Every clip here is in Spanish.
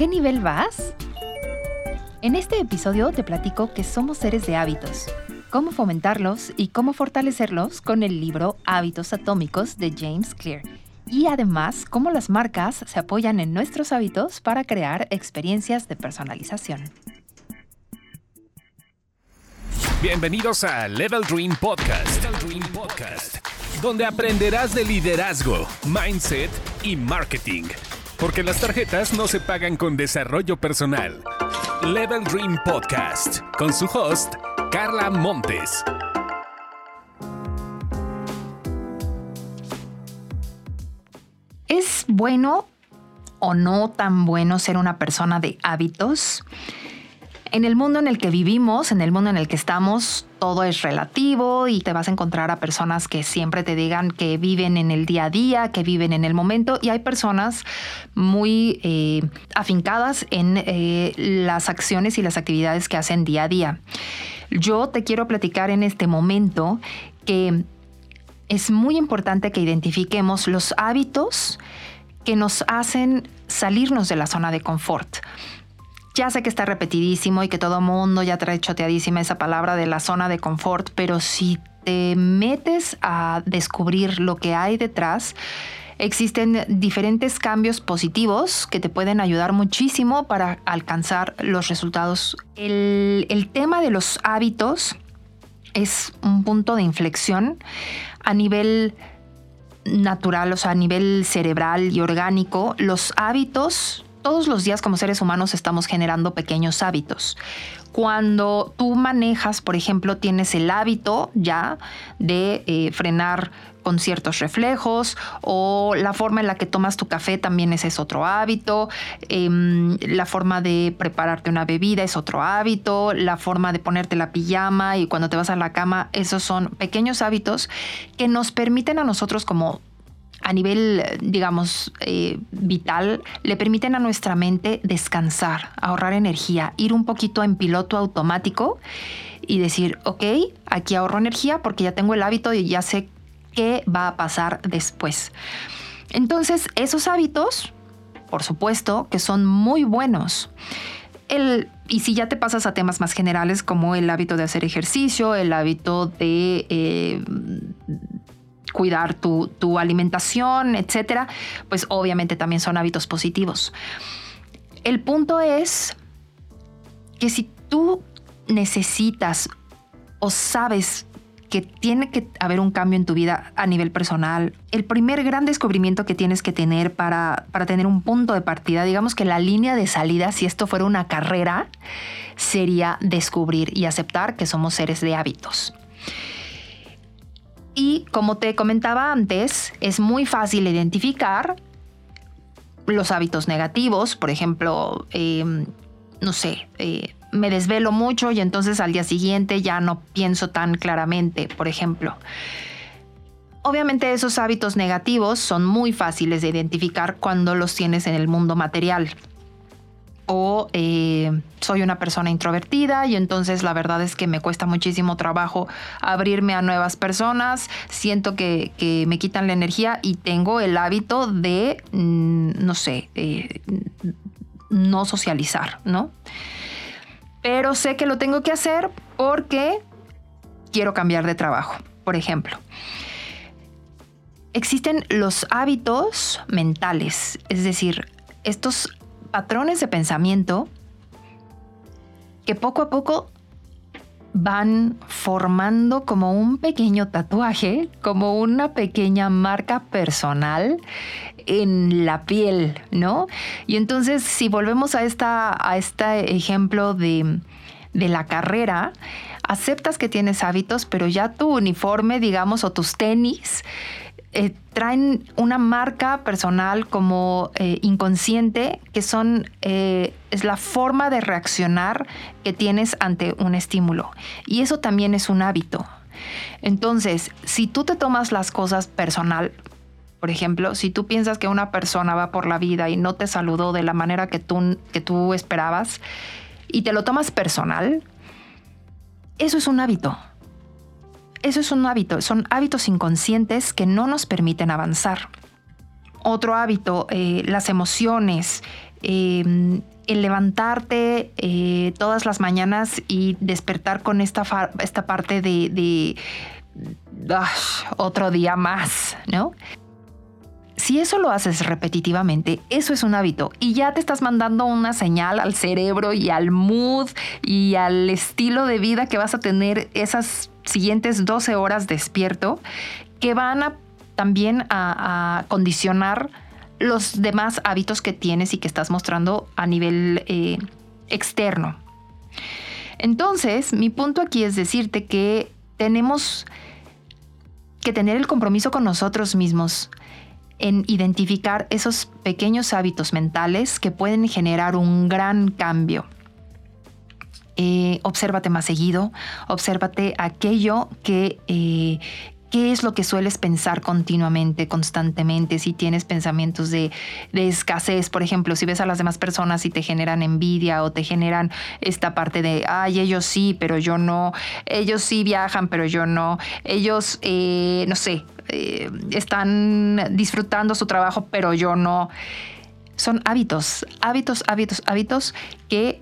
qué nivel vas? En este episodio te platico que somos seres de hábitos, cómo fomentarlos y cómo fortalecerlos con el libro Hábitos Atómicos de James Clear. Y además, cómo las marcas se apoyan en nuestros hábitos para crear experiencias de personalización. Bienvenidos a Level Dream Podcast, Dream Podcast, donde aprenderás de liderazgo, mindset y marketing. Porque las tarjetas no se pagan con desarrollo personal. Level Dream Podcast, con su host, Carla Montes. ¿Es bueno o no tan bueno ser una persona de hábitos? En el mundo en el que vivimos, en el mundo en el que estamos, todo es relativo y te vas a encontrar a personas que siempre te digan que viven en el día a día, que viven en el momento y hay personas muy eh, afincadas en eh, las acciones y las actividades que hacen día a día. Yo te quiero platicar en este momento que es muy importante que identifiquemos los hábitos que nos hacen salirnos de la zona de confort. Ya sé que está repetidísimo y que todo mundo ya trae choteadísima esa palabra de la zona de confort, pero si te metes a descubrir lo que hay detrás, existen diferentes cambios positivos que te pueden ayudar muchísimo para alcanzar los resultados. El, el tema de los hábitos es un punto de inflexión a nivel natural, o sea, a nivel cerebral y orgánico. Los hábitos todos los días como seres humanos estamos generando pequeños hábitos. Cuando tú manejas, por ejemplo, tienes el hábito ya de eh, frenar con ciertos reflejos o la forma en la que tomas tu café también ese es otro hábito, em, la forma de prepararte una bebida es otro hábito, la forma de ponerte la pijama y cuando te vas a la cama, esos son pequeños hábitos que nos permiten a nosotros como a nivel, digamos, eh, vital, le permiten a nuestra mente descansar, ahorrar energía, ir un poquito en piloto automático y decir, ok, aquí ahorro energía porque ya tengo el hábito y ya sé qué va a pasar después. Entonces, esos hábitos, por supuesto, que son muy buenos. El, y si ya te pasas a temas más generales como el hábito de hacer ejercicio, el hábito de eh, cuidar tu, alimentación, etcétera, pues obviamente también son hábitos positivos. El punto es que si tú necesitas o sabes que tiene que haber un cambio en tu vida a nivel personal, el primer gran descubrimiento que tienes que tener para, para tener un punto de partida, digamos que la línea de salida, si esto fuera una carrera, sería descubrir y aceptar que somos seres de hábitos. Y como te comentaba antes, es muy fácil identificar los hábitos negativos, por ejemplo, em, no sé, eh, me desvelo mucho y entonces al día siguiente ya no pienso tan claramente, por ejemplo. Obviamente esos hábitos negativos son muy fáciles de identificar cuando los tienes en el mundo material o eh, soy una persona introvertida y entonces la verdad es que me cuesta muchísimo trabajo abrirme a nuevas personas, siento que, me quitan la energía y tengo el hábito de, mm, no sé, eh, no socializar, ¿no? Pero sé que lo tengo que hacer porque quiero cambiar de trabajo, por ejemplo. Existen los hábitos mentales, es decir, estos patrones de pensamiento que poco a poco van formando como un pequeño tatuaje, como una pequeña marca personal en la piel, ¿no? Y entonces, si volvemos a, esta, a este ejemplo de, de la carrera, aceptas que tienes hábitos, pero ya tu uniforme, digamos, o tus tenis, eh, traen una marca personal como eh, inconsciente que son eh, es la forma de reaccionar que tienes ante un estímulo. Y eso también es un hábito. Entonces si tú te tomas las cosas personal por ejemplo si tú piensas que una persona va por la vida y no te saludó de la manera que tú que tú esperabas y te lo tomas personal eso es un hábito eso es un hábito, son hábitos inconscientes que no nos permiten avanzar. Otro hábito, eh, las emociones, em, el levantarte eh, todas las mañanas y despertar con esta, esta parte de, otro día más, ¿no? Si eso lo haces repetitivamente, eso es un hábito y ya te estás mandando una señal al cerebro y al mood y al estilo de vida que vas a tener esas siguientes 12 horas despierto que van a también a, condicionar los demás hábitos que tienes y que estás mostrando a nivel eh, externo. Entonces, mi punto aquí es decirte que tenemos que tener el compromiso con nosotros mismos en identificar esos pequeños hábitos mentales que pueden generar un gran cambio. Eh, obsérvate más seguido, obsérvate aquello que, eh, ¿Qué es lo que sueles pensar continuamente, constantemente? Si tienes pensamientos de, escasez, por ejemplo, si ves a las demás personas y te generan envidia o te generan esta parte de, ay, ellos sí, pero yo no, ellos sí viajan, pero yo no, ellos, eh, no sé, eh, están disfrutando su trabajo, pero yo no. Son hábitos, hábitos, hábitos, hábitos que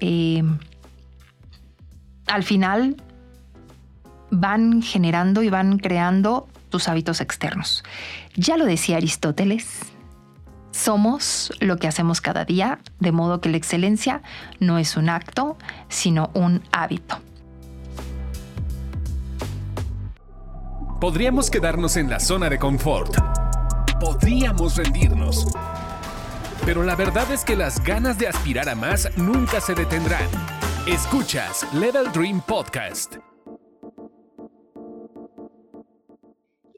al final van generando y van creando tus hábitos externos. Ya lo decía Aristóteles, somos lo que hacemos cada día, de modo que la excelencia no es un acto, sino un hábito. Podríamos quedarnos en la zona de confort. Podríamos rendirnos. Pero la verdad es que las ganas de aspirar a más nunca se detendrán. Escuchas Level Dream Podcast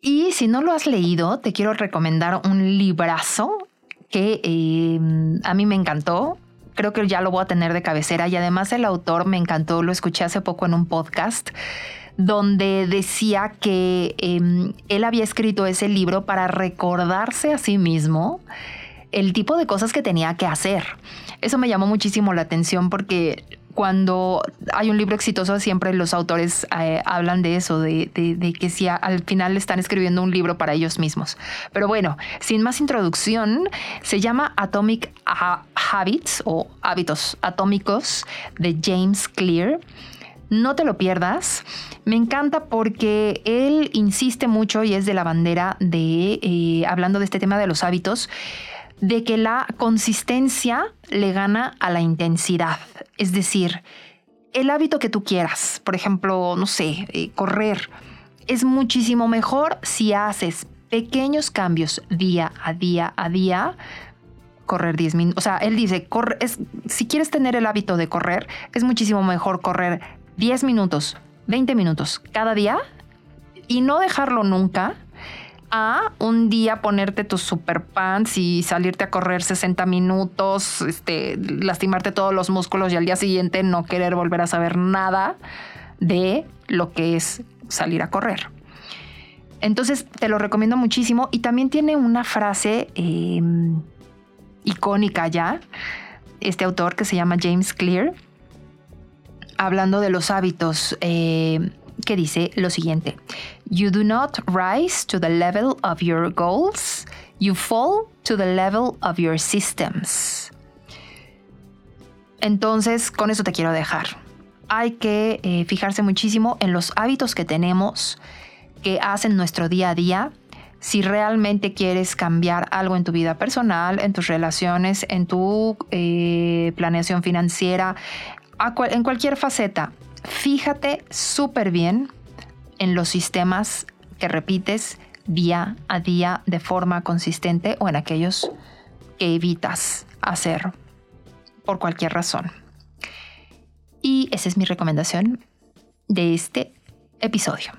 Y si no lo has leído, te quiero recomendar un librazo que em, a mí me encantó. Creo que ya lo voy a tener de cabecera y además el autor me encantó, lo escuché hace poco en un podcast donde decía que em, él había escrito ese libro para recordarse a sí mismo el tipo de cosas que tenía que hacer. Eso me llamó muchísimo la atención porque cuando hay un libro exitoso, siempre los autores eh, hablan de eso, de, que si al final están escribiendo un libro para ellos mismos. Pero bueno, sin más introducción, se llama Atomic Habits o Hábitos Atómicos de James Clear. No te lo pierdas. Me encanta porque él insiste mucho y es de la bandera de, eh, hablando de este tema de los hábitos, de que la consistencia le gana a la intensidad. Es decir, el hábito que tú quieras, por ejemplo, no sé, eh, correr, es muchísimo mejor si haces pequeños cambios día a día a día. Correr 10 minutos. O sea, él dice, si quieres tener el hábito de correr, es muchísimo mejor correr 10 minutos, 20 minutos cada día y no dejarlo nunca a un día ponerte tus super pants y salirte a correr 60 minutos, este, lastimarte todos los músculos y al día siguiente no querer volver a saber nada de lo que es salir a correr. Entonces te lo recomiendo muchísimo y también tiene una frase em, icónica ya, este autor que se llama James Clear, hablando de los hábitos. Eh, que dice lo siguiente, You do not rise to the level of your goals, you fall to the level of your systems. Entonces, con eso te quiero dejar. Hay que eh, fijarse muchísimo en los hábitos que tenemos, que hacen nuestro día a día. Si realmente quieres cambiar algo en tu vida personal, en tus relaciones, en tu eh, planeación financiera, en cualquier faceta, fíjate súper bien en los sistemas que repites día a día de forma consistente o en aquellos que evitas hacer por cualquier razón. Y esa es mi recomendación de este episodio.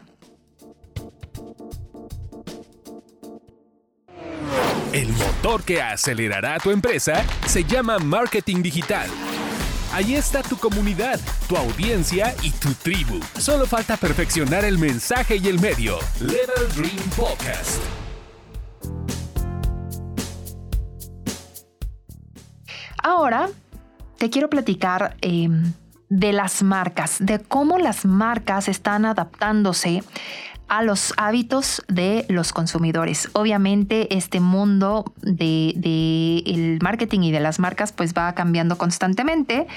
El motor que acelerará tu empresa se llama marketing digital. Ahí está tu comunidad, tu audiencia y tu tribu. Solo falta perfeccionar el mensaje y el medio. Level Dream Podcast. Ahora te quiero platicar em, de las marcas, de cómo las marcas están adaptándose a los hábitos de los consumidores. Obviamente este mundo del de, marketing y de las marcas pues va cambiando constantemente.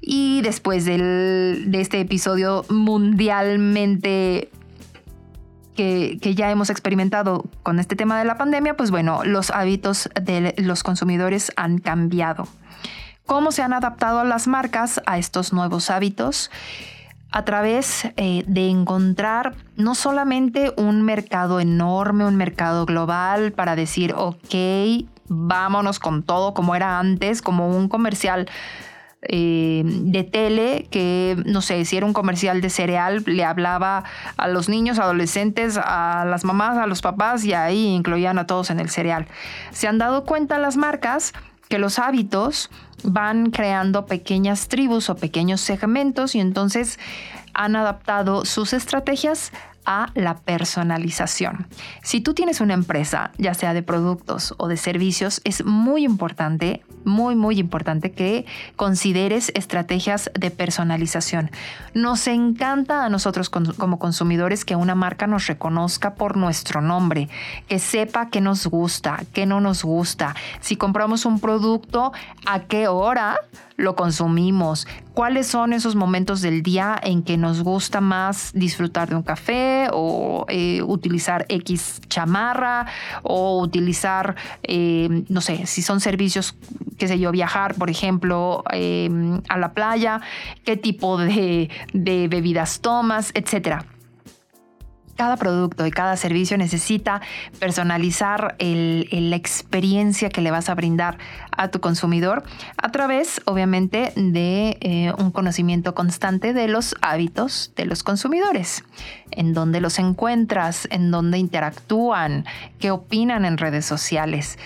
Y después del, de este episodio mundialmente que, que, ya hemos experimentado con este tema de la pandemia, pues bueno, los hábitos de los consumidores han cambiado. ¿Cómo se han adaptado las marcas a estos nuevos hábitos? A través eh, de encontrar no solamente un mercado enorme, un mercado global para decir, ok, vámonos con todo como era antes, como un comercial eh, de tele que, no sé, si era un comercial de cereal, le hablaba a los niños, adolescentes, a las mamás, a los papás y ahí incluían a todos en el cereal. Se han dado cuenta las marcas que los hábitos van creando pequeñas tribus o pequeños segmentos y entonces han adaptado sus estrategias a la personalización. Si tú tienes una empresa, ya sea de productos o de servicios, es muy importante, muy, muy importante que consideres estrategias de personalización. Nos encanta a nosotros como consumidores que una marca nos reconozca por nuestro nombre, que sepa qué nos gusta, qué no nos gusta. Si compramos un producto, a qué hora lo consumimos, cuáles son esos momentos del día en que nos gusta más disfrutar de un café o eh, utilizar X chamarra o utilizar, eh, no sé, si son servicios, qué sé yo, viajar, por ejemplo, eh, a la playa, qué tipo de, de bebidas tomas, etcétera cada producto y cada servicio necesita personalizar la experiencia que le vas a brindar a tu consumidor a través, obviamente, de eh, un conocimiento constante de los hábitos de los consumidores, en dónde los encuentras, en dónde interactúan, qué opinan en redes sociales,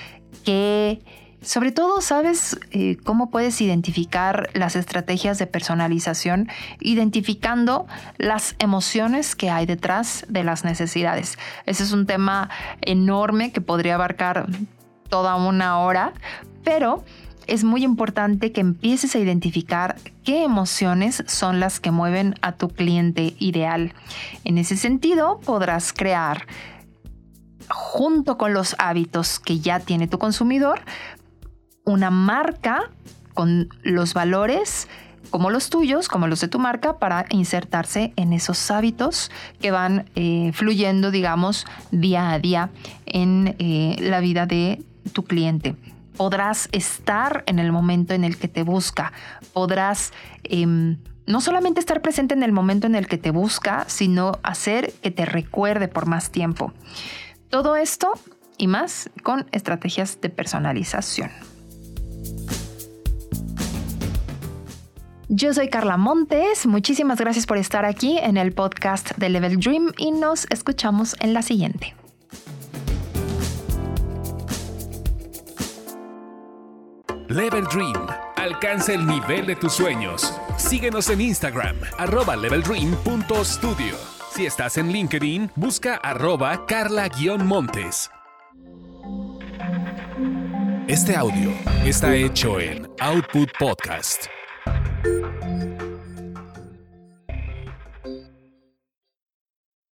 qué sobre todo, ¿sabes eh, cómo puedes identificar las estrategias de personalización? Identificando las emociones que hay detrás de las necesidades. Ese es un tema enorme que podría abarcar toda una hora, pero es muy importante que empieces a identificar qué emociones son las que mueven a tu cliente ideal. En ese sentido, podrás crear junto con los hábitos que ya tiene tu consumidor, una marca con los valores como los tuyos, como los de tu marca, para insertarse en esos hábitos que van eh, fluyendo, digamos, día a día en eh, la vida de tu cliente. Podrás estar en el momento en el que te busca, podrás em, no solamente estar presente en el momento en el que te busca, sino hacer que te recuerde por más tiempo. Todo esto y más con estrategias de personalización. Yo soy Carla Montes, muchísimas gracias por estar aquí en el podcast de Level Dream y nos escuchamos en la siguiente. Level Dream, alcanza el nivel de tus sueños. Síguenos en Instagram, arroba leveldream.studio. Si estás en LinkedIn, busca arroba carla-montes. Este audio está hecho en Output Podcast. Thank you.